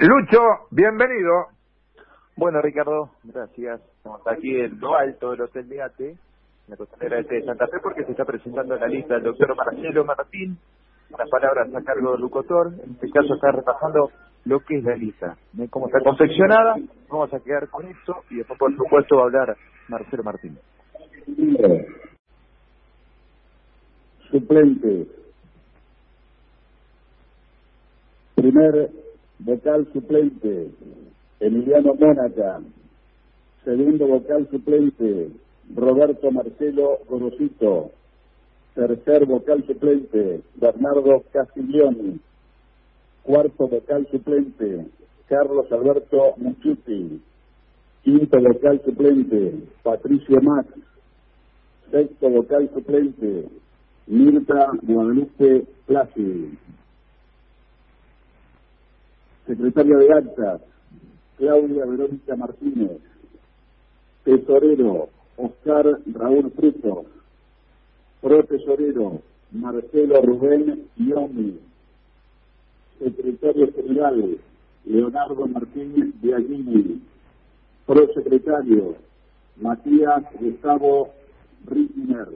Lucho, bienvenido. Bueno, Ricardo, gracias. Estamos aquí en lo alto del Hotel de Ate, en la costanera de Santa Fe, porque se está presentando la lista del doctor Marcelo Martín. Las palabras a cargo del locutor. En este caso está repasando lo que es la lista, cómo está confeccionada. Vamos a quedar con esto y después, por supuesto, va a hablar Marcelo Martín. Suplente. Primer vocal suplente, Emiliano Mónaca. Segundo vocal suplente, Roberto Marcelo Gorosito. Tercer vocal suplente, Bernardo Castiglioni. Cuarto vocal suplente, Carlos Alberto Muchuti. Quinto vocal suplente, Patricio Max. Sexto vocal suplente, Mirta Guadalupe Plácido. Secretaria de Actas, Claudia Verónica Martínez. Tesorero, Oscar Raúl Fruto. Pro Tesorero, Marcelo Rubén Iomi. Secretario General, Leonardo Martínez Biagini. Pro Secretario, Matías Gustavo Rittner.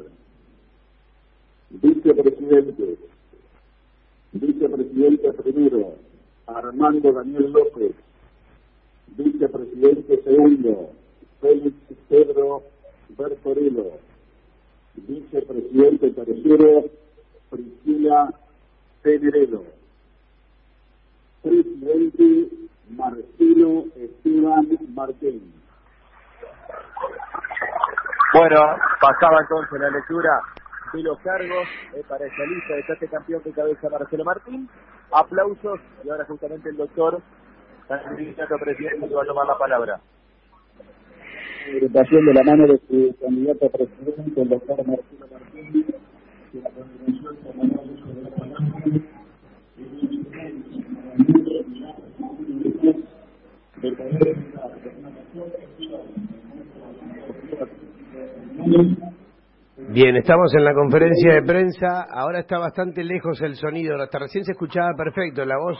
Vicepresidente, vicepresidente primero, Armando Daniel López, vicepresidente segundo, Félix Pedro Bertorello, vicepresidente tercero, Priscila Teneredo, presidente Marcelo Esteban Martín. Bueno, pasaba entonces la lectura de los cargos eh, para esta lista de este campeón que cabeza Marcelo Martín. Aplausos y ahora justamente el doctor candidato presidente va a tomar la palabra. Agrupación de la mano de su candidato a presidente, el doctor Marcelo Martín, que la uso de la Bien, estamos en la conferencia de prensa. Ahora está bastante lejos el sonido. Hasta recién se escuchaba perfecto la voz.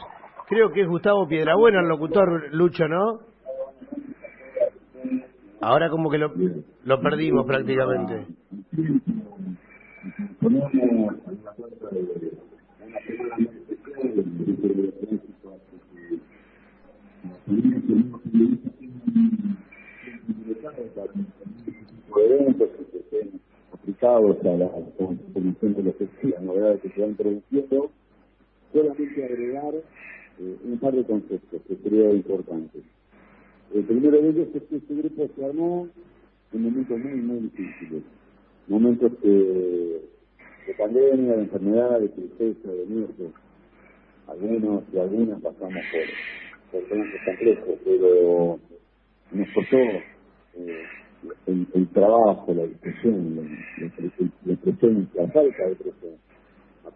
Creo que es Gustavo Piedrabuena, el locutor Lucho, ¿no? Ahora como que lo, lo perdimos prácticamente. Aplicados a la constitución de los las novedades que se van produciendo, solamente agregar eh, un par de conceptos que creo importantes. El primero de ellos es que este grupo se armó en momentos muy, muy difíciles. Momentos de pandemia, de enfermedad, de tristeza, de muerte. Algunos y algunas pasamos por, por temas complejos, pero nos costó eh, el, trabajo, la discusión, la, la, la falta de presión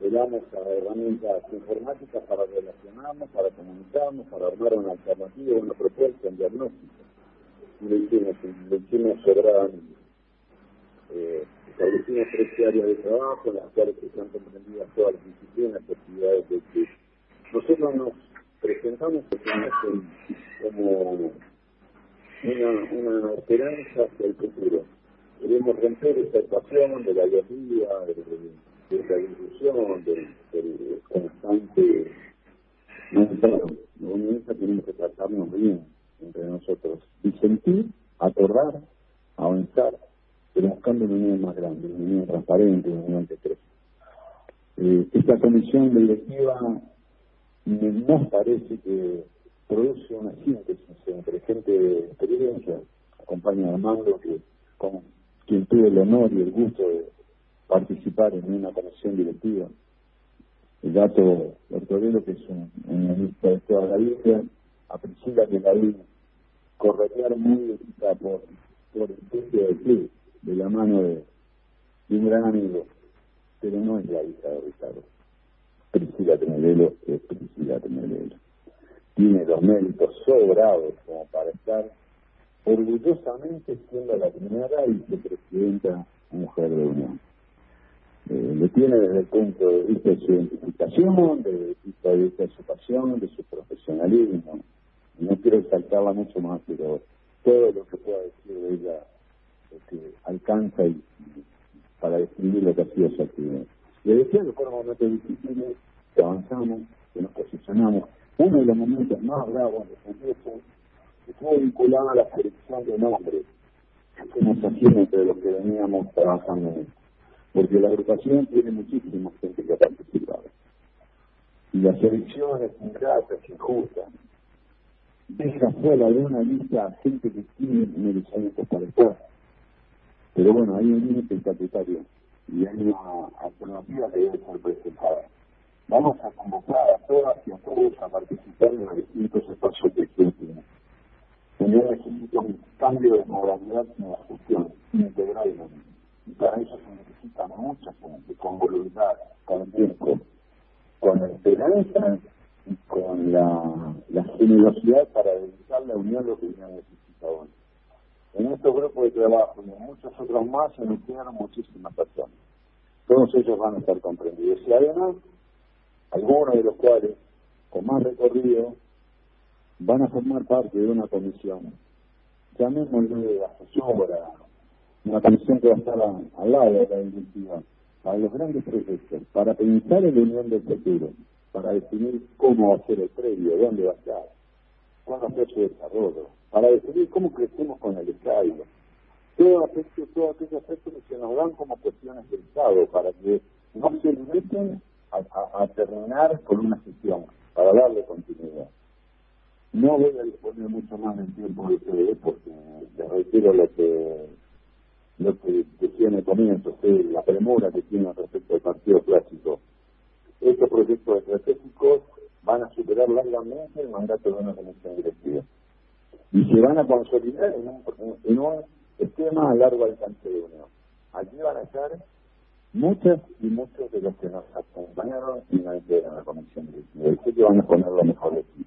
apelamos a herramientas informáticas para relacionarnos, para comunicarnos, para armar una alternativa, una propuesta, un diagnóstico. Y lo hicimos, lo hicimos sobradamente. Eh, establecimos tres áreas de trabajo en las cuales están comprendidas todas las disciplinas actividades de que nosotros nos presentamos como una, una esperanza hacia el futuro. Queremos romper esa ecuación de la guerrilla, de, de esa discusión, del, del constante mensaje. Lo tenemos que tratarnos bien entre nosotros y sentir, acordar, avanzar, pero buscando una unión más grande, una unión transparente, una unión que crece. Eh, esta comisión directiva nos parece que produce una síntesis entre gente de experiencia, acompaña a Armando, que con quien tuve el honor y el gusto de participar en una comisión directiva. El gato Bertorello, que es un, ministro de toda la vida, a Priscila que la muy por, por el precio del club, de la mano de, un gran amigo, pero no es la hija de Ricardo. Priscila Temelelo es Priscila Temelelo. Tiene los méritos sobrados como para estar orgullosamente siendo la primera vicepresidenta mujer de Unión. eh, le tiene desde el punto de vista de su identificación, de su pasión, de su profesionalismo. No quiero exaltarla mucho más, pero todo lo que pueda decir de ella es que alcanza y, para describir lo que ha sido su actividad. Le decía que fueron momentos difíciles, que avanzamos, que nos posicionamos. Uno de los momentos más bravos de que estuvo vinculado a la selección de nombres que nos hacían entre los que veníamos trabajando en esto porque la agrupación tiene muchísima gente que ha participado. Y la selección es ingrata, es injusta. Deja fuera de una lista gente que tiene merecimientos para estar. Pero bueno, hay un límite estatutario y hay una alternativa que debe ser presentada. Vamos a convocar a todas y a todos a participar en los distintos espacios de gestión. Yo necesito un cambio de modalidad en la gestión integral y para eso se necesita mucha gente, con voluntad, con tiempo, con esperanza y con la, generosidad para dedicar la unión a lo que necesita hoy. En estos grupos de trabajo y en muchos otros más se nos muchísimas personas. Todos ellos van a estar comprendidos. Y además, algunos de los cuales, con más recorrido, van a formar parte de una comisión. Llamémosle asesora, una comisión que va a estar al lado de la directiva, para los grandes proyectos, para pensar en la unión del futuro, para definir cómo va a ser el previo, dónde va a estar, cuándo va a ser su desarrollo, para definir cómo crecemos con el Estado. Todo aspecto, todo aquellos aspectos que se nos dan como cuestiones del Estado, para que no se limiten a, a terminar con una gestión, para darle continuidad. No voy a disponer mucho más del tiempo de ustedes porque les reitero lo que lo que decía en el comienzo, la premura que tiene respecto al partido clásico. Estos proyectos estratégicos van a superar largamente el mandato de una comisión directiva y se van a consolidar en un, en un esquema a largo alcance de unión. Aquí van a estar muchas y muchos de los que nos acompañaron y no integran la comisión. Y sé que van a poner lo mejor de aquí.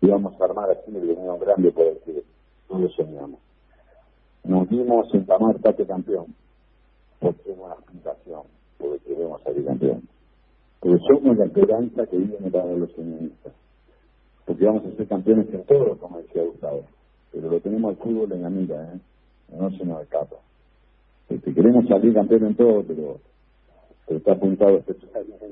Y vamos a armar así una unión grande por el que todos soñamos nos dimos en Tamar Tate campeón, porque es una aspiración, porque queremos salir campeón. Porque somos la esperanza que viene para los feministas. Porque vamos a ser campeones en todo, como decía Gustavo. Pero lo tenemos al fútbol en la mira, ¿eh? No se nos escapa. Este, queremos salir campeón en todo, pero, está apuntado especialmente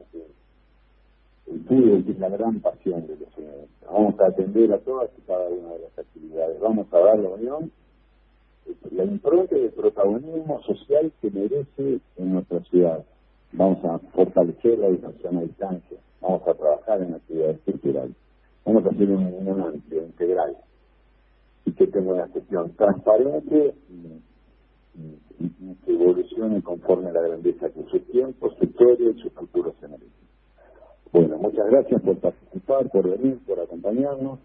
el fútbol, que es la gran pasión de los feministas. Vamos a atender a todas y cada una de las actividades. Vamos a dar la unión la impronta de protagonismo social que merece en nuestra ciudad. Vamos a fortalecer la educación a distancia, vamos a trabajar en actividades culturales, vamos a hacer una unión amplia, integral, y que tenga una gestión transparente y, que evolucione conforme a la grandeza que su tiempo, su historia y su cultura se. Bueno, muchas gracias por participar, por venir, por acompañarnos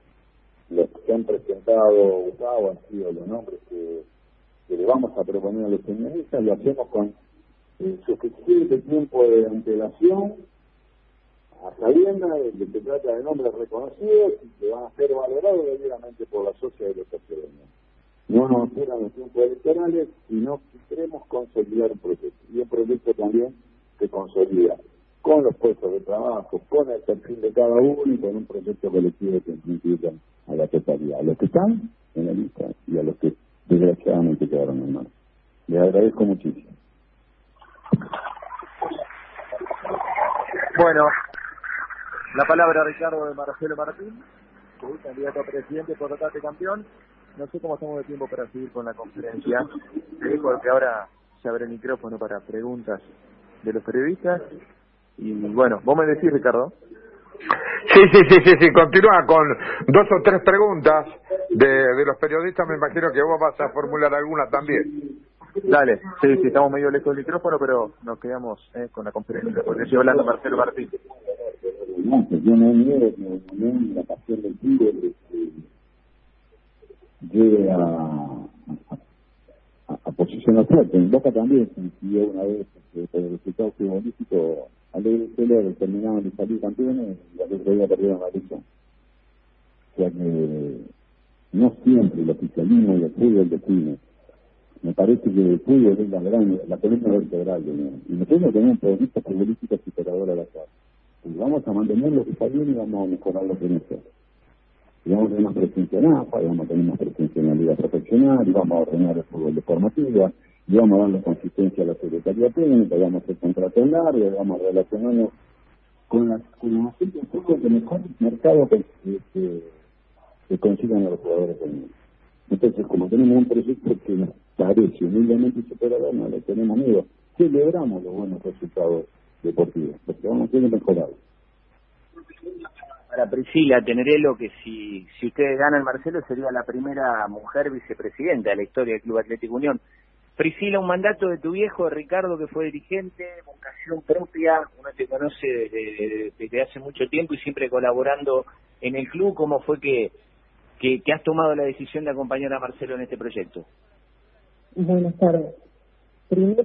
los que han presentado Gustavo han sido los nombres que, le vamos a proponer a los feministas, lo hacemos con eh, suficiente tiempo de antelación, a sabienda de que se trata de nombres reconocidos y que van a ser valorados debidamente por la sociedad de los tercereños. No nos esperan los tiempos electorales, sino que queremos consolidar un proyecto, y un proyecto también que consolida con los puestos de trabajo, con el perfil de cada uno y con un proyecto colectivo que incluya a la totalidad, a los que están en la lista y a los que desgraciadamente quedaron en mano. Les agradezco muchísimo. Bueno, la palabra Ricardo de Marcelo Martín, candidato a presidente por Rotate Campeón. No sé cómo estamos de tiempo para seguir con la conferencia, porque ahora se abre el micrófono para preguntas de los periodistas y bueno, vos me decís, Ricardo. Sí, sí, sí, sí, sí, continúa con dos o tres preguntas de, de los periodistas, me imagino que vos vas a formular alguna también. Dale, sí, sí, estamos medio lejos del micrófono, pero nos quedamos eh, con la conferencia, porque estoy hablando Marcelo Martín. Yo no miedo que la pasión del tiro a, a, a. En Boca también se consiguió una vez que el resultado futbolístico al Celer terminaban de salir campeones y al otro día perdieron la lucha. O sea que no siempre el oficialismo y el fútbol define. Me parece que el fútbol es la gran, la columna vertebral de Unión. Y nosotros tenemos periodistas futbolísticas superadoras de la casa. Y vamos a mantener lo que está y vamos a mejorar lo que no está. Y vamos a tener más presencia en AFA, y vamos a tener más presencia Liga Profesional, y vamos a ordenar el fútbol de formativa, y vamos a darle consistencia a la Secretaría Técnica, y vamos a hacer y vamos a relacionarnos con la, con la gente fútbol de mejor mercado que, que, consigan a los jugadores del. Entonces, como tenemos un proyecto que nos parece humildemente superador, no le tenemos miedo. Celebramos los buenos resultados deportivos, porque vamos a ser mejorados. Para Priscila Tenerelo, que si, ustedes ganan Marcelo, sería la primera mujer vicepresidenta de la historia del Club Atlético Unión. Priscila, un mandato de tu viejo, Ricardo, que fue dirigente, vocación propia, uno te conoce desde, hace mucho tiempo y siempre colaborando en el club. ¿Cómo fue que, que, que has tomado la decisión de acompañar a Marcelo en este proyecto? Buenas tardes. Primero,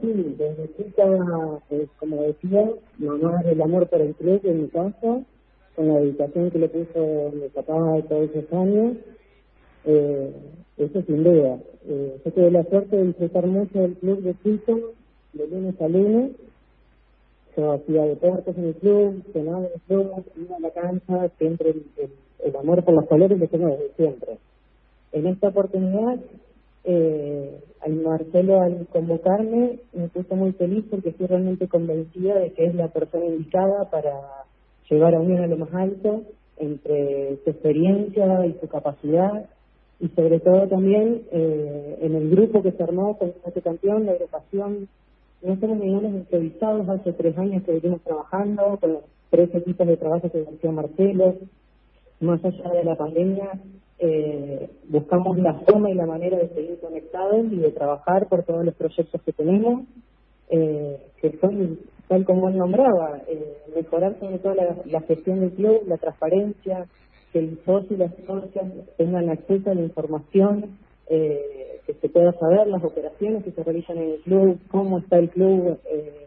sí, desde chica, pues, como decía, mamá el amor por el club en mi casa, con la dedicación que le puso mi papá todos esos años, eh, eso sin duda. Eh, yo tuve la suerte de disfrutar mucho del club de chico, de lunes a lunes. Yo hacía deportes en el club, cenaba en el club, iba a la cancha, siempre el, el, amor por los colores lo tengo desde siempre. En esta oportunidad eh, al Marcelo al convocarme me puse muy feliz porque estoy realmente convencida de que es la persona indicada para llevar a Unión a lo más alto entre su experiencia y su capacidad y sobre todo también eh, en el grupo que se armó con este campeón, la agrupación, no somos millones improvisados, hace tres años que venimos trabajando con los tres equipos de trabajo que decía Marcelo, más allá de la pandemia, eh, buscamos la forma y la manera de seguir conectados y de trabajar por todos los proyectos que tenemos, eh, que son, tal como él nombraba, eh, mejorar sobre todo la, gestión del club, la transparencia, que el socio y las socias tengan acceso a la información, eh, que se pueda saber las operaciones que se realizan en el club, cómo está el club, eh,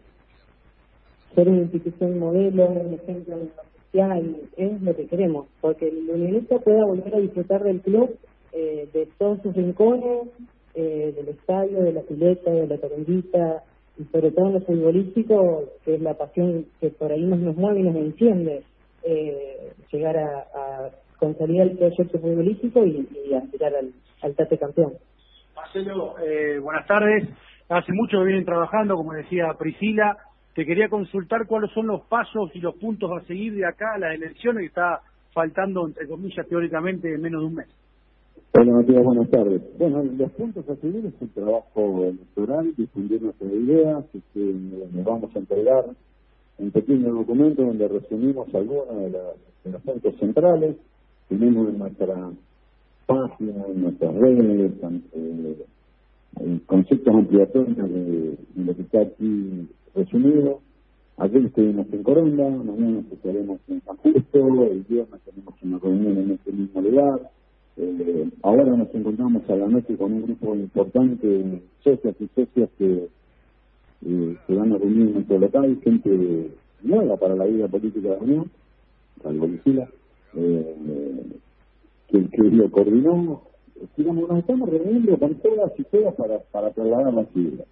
ser una institución modelo, un ejemplo social, es lo que queremos, porque el unionista pueda volver a disfrutar del club, eh, de todos sus rincones, eh, del estadio, de la pileta, de la tarendita, y sobre todo en lo futbolístico, que es la pasión que por ahí nos, nos mueve y nos enciende, eh, llegar a, a consolidar el proyecto futbolístico y, y aspirar al, al Tate campeón. Marcelo, eh, buenas tardes. Hace mucho que vienen trabajando, como decía Priscila, te quería consultar cuáles son los pasos y los puntos a seguir de acá a las elecciones que está faltando, entre comillas, teóricamente, menos de un mes. Hola Matías, buenas tardes. Bueno, los puntos a seguir es el trabajo electoral, difundir nuestras ideas, este, nos vamos a entregar un pequeño documento donde resumimos algunos de, de los puntos centrales, tenemos en nuestra página, en nuestras redes, eh, conceptos ampliatorios de, de lo que está aquí resumido. Ayer estuvimos en Coronda, mañana estaremos en San Justo, el viernes tenemos una reunión en este mismo lugar. Eh, ahora nos encontramos a la noche con un grupo importante de socias y socias que eh, se van a reunir en nuestro local, gente nueva para la vida política de la Unión, salvo Lucila, eh, que, que lo coordinó. Digamos, nos estamos reuniendo con todas y todas para, para trasladar las ideas.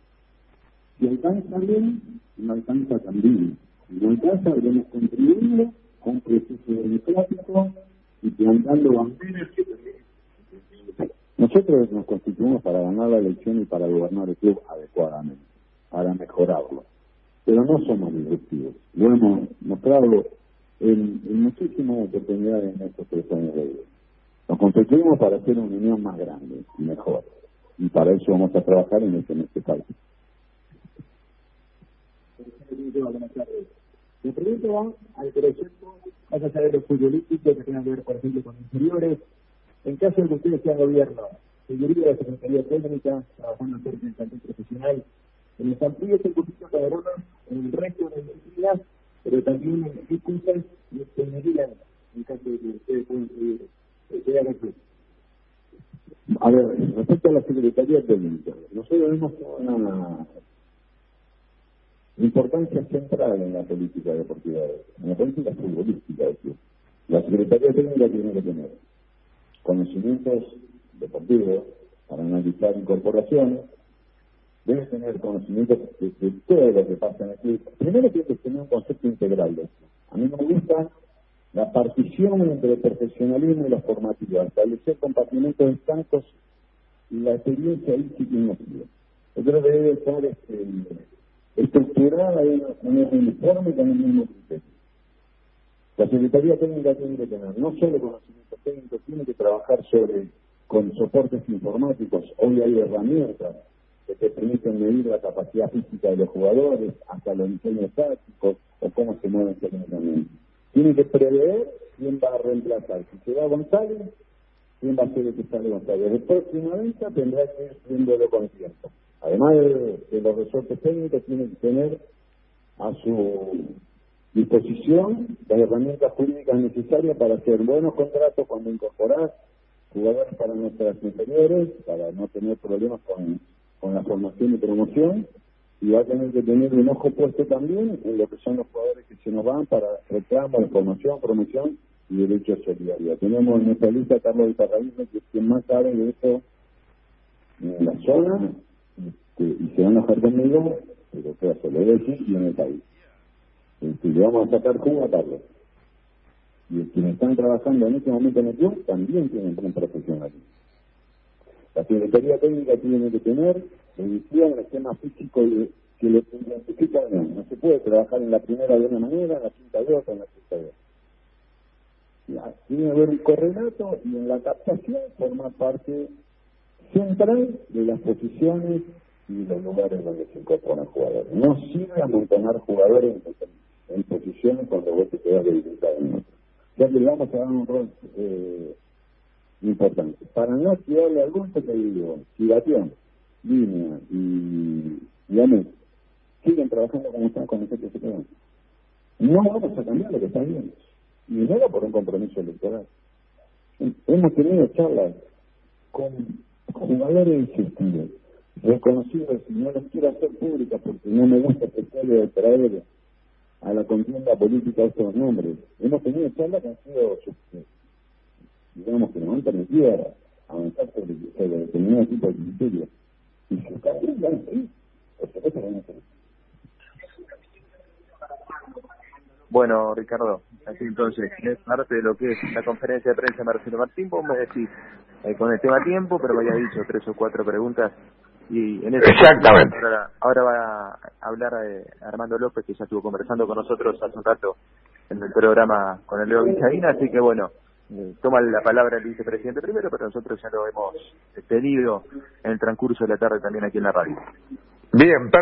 Si alcanza bien, no alcanza también. Si no alcanza, debemos contribuir con un proceso democrático y plantando banderas que nosotros nos constituimos para ganar la elección y para gobernar el club adecuadamente, para mejorarlo. Pero no somos disruptivos. Lo hemos mostrado en, en muchísimas oportunidades en estos tres años de vida. Nos constituimos para hacer una unión más grande y mejor. Y para eso vamos a trabajar en este, en este país. Mi pregunta va al proyecto, vas a saber los futbolísticos que tengan que ver, por ejemplo, con inferiores. En caso de que ustedes sean gobierno, seguiría la Secretaría Técnica, trabajando cerca del plantel profesional, en el Santillo un poquito cabrona, en el resto de las días, pero también en qué cosas les tendrían en caso de que ustedes puedan seguir, club. A ver, respecto a la Secretaría Técnica, nosotros vemos una importancia central en la política deportiva, en la política futbolística del club. La Secretaría Técnica tiene que tener conocimientos deportivos, para analizar incorporaciones, debe tener conocimiento de, todo lo que pasa en el club. Primero tiene que tener un concepto integral de esto. A mí me gusta la partición entre el profesionalismo y la formativa, establecer compartimentos estancos y la experiencia ahí sí Yo creo que debe estar este, estructurada en un uniforme con el mismo criterio. La Secretaría Técnica tiene que tener no solo conocimiento técnico, tiene que trabajar sobre con soportes informáticos. Hoy hay herramientas que te permiten medir la capacidad física de los jugadores, hasta los diseños tácticos o cómo se mueven técnicamente. Tiene que prever quién va a reemplazar. Si se va González, quién va a ser el que sale González. El próximo venta tendrá que ir viéndolo con tiempo. Además de, los resortes técnicos, tiene que tener a su disposición las herramientas jurídicas necesarias para hacer buenos contratos cuando incorporar jugadores para nuestras inferiores, para no tener problemas con, la formación y promoción, y va a tener que tener un ojo puesto también en lo que son los jugadores que se nos van para reclamo, información, promoción y derecho a solidaridad. Tenemos en nuestra lista a Carlos Iparraíz, que es quien más sabe de esto en la zona, este, a dejar conmigo, pero que se lo voy a decir, y en el país. Este, le vamos a sacar jugo a Carlos. Y quienes están trabajando en este momento en el club también tienen un profesionalismo. La Secretaría Técnica tiene que tener revisión el esquema físico que le identifica bien. No se puede trabajar en la primera de una manera, en la quinta de otra, en la sexta de otra. tiene que haber un correlato y en la captación forma parte central de las posiciones y los lugares donde se incorporan jugadores. No sirve amontonar jugadores en, posiciones cuando vos te quedas debilitado en otro. Que le vamos a dar un rol eh, importante. Para no tirarle algún te digo, Giración, Línea y, y siguen trabajando como están con el GTCP. No vamos a cambiar lo que está bien. Y no era por un compromiso electoral. Hemos tenido charlas con jugadores insistidos, reconocidos, y no los quiero hacer públicas porque no me gusta que de traer a la contienda política estos nombres. Hemos tenido charlas que han sido digamos que no han permitido avanzar sobre, sobre determinado tipo de criterios. Y su caso ya sí, por supuesto Bueno, Ricardo, así entonces, es parte de lo que es la conferencia de prensa de Marcelo Martín, vos me decís, eh, con el tema tiempo, pero me había dicho tres o cuatro preguntas y en Exactamente. ahora, va a hablar eh, Armando López, que ya estuvo conversando con nosotros hace un rato en el programa con el Leo Villaína, así que bueno, eh, toma la palabra el vicepresidente primero, pero nosotros ya lo hemos tenido en el transcurso de la tarde también aquí en la radio. Bien, perfecto.